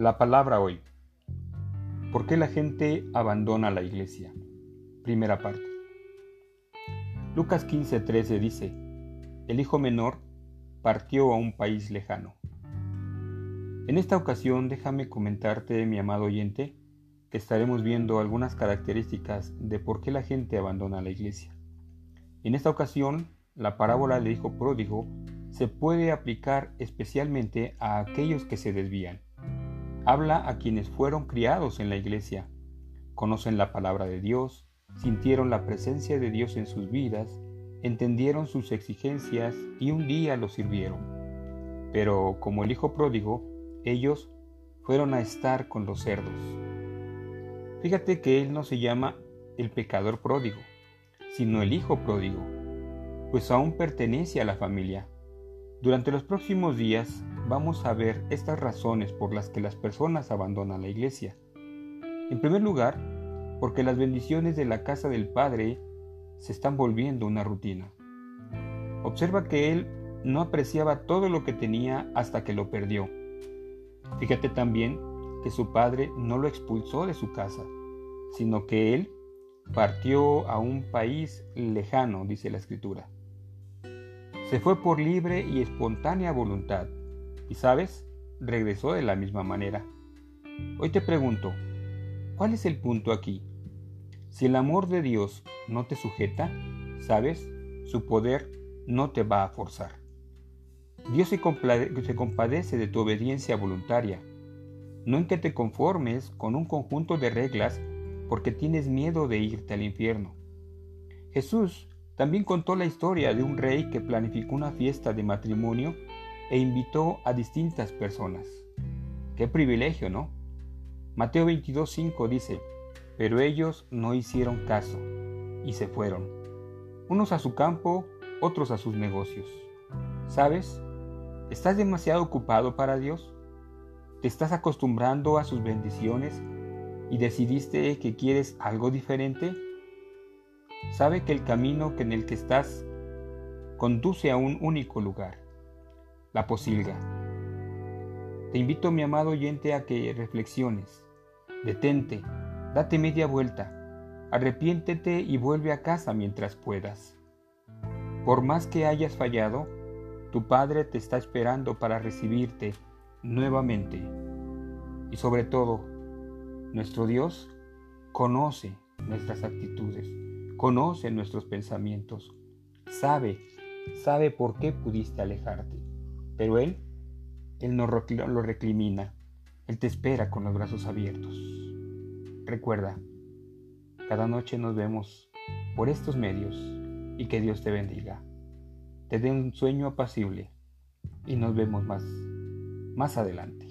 La palabra hoy. ¿Por qué la gente abandona la iglesia? Primera parte. Lucas 15:13 dice, el hijo menor partió a un país lejano. En esta ocasión déjame comentarte, mi amado oyente, que estaremos viendo algunas características de por qué la gente abandona la iglesia. En esta ocasión, la parábola del hijo pródigo se puede aplicar especialmente a aquellos que se desvían. Habla a quienes fueron criados en la iglesia, conocen la palabra de Dios, sintieron la presencia de Dios en sus vidas, entendieron sus exigencias y un día lo sirvieron. Pero como el hijo pródigo, ellos fueron a estar con los cerdos. Fíjate que él no se llama el pecador pródigo, sino el hijo pródigo, pues aún pertenece a la familia. Durante los próximos días vamos a ver estas razones por las que las personas abandonan la iglesia. En primer lugar, porque las bendiciones de la casa del Padre se están volviendo una rutina. Observa que él no apreciaba todo lo que tenía hasta que lo perdió. Fíjate también que su padre no lo expulsó de su casa, sino que él partió a un país lejano, dice la escritura. Se fue por libre y espontánea voluntad. Y sabes, regresó de la misma manera. Hoy te pregunto, ¿cuál es el punto aquí? Si el amor de Dios no te sujeta, sabes, su poder no te va a forzar. Dios se, compadece de tu obediencia voluntaria, no en que te conformes con un conjunto de reglas porque tienes miedo de irte al infierno. Jesús también contó la historia de un rey que planificó una fiesta de matrimonio e invitó a distintas personas. Qué privilegio, ¿no? Mateo 22.5 dice, pero ellos no hicieron caso y se fueron, unos a su campo, otros a sus negocios. ¿Sabes? ¿Estás demasiado ocupado para Dios? ¿Te estás acostumbrando a sus bendiciones y decidiste que quieres algo diferente? Sabe que el camino en el que estás conduce a un único lugar, la posilga. Te invito, mi amado oyente, a que reflexiones, detente, date media vuelta, arrepiéntete y vuelve a casa mientras puedas. Por más que hayas fallado, tu Padre te está esperando para recibirte nuevamente. Y sobre todo, nuestro Dios conoce nuestras actitudes conoce nuestros pensamientos, sabe, sabe por qué pudiste alejarte, pero Él, Él no lo recrimina, Él te espera con los brazos abiertos. Recuerda, cada noche nos vemos por estos medios y que Dios te bendiga. Te dé un sueño apacible y nos vemos más, más adelante.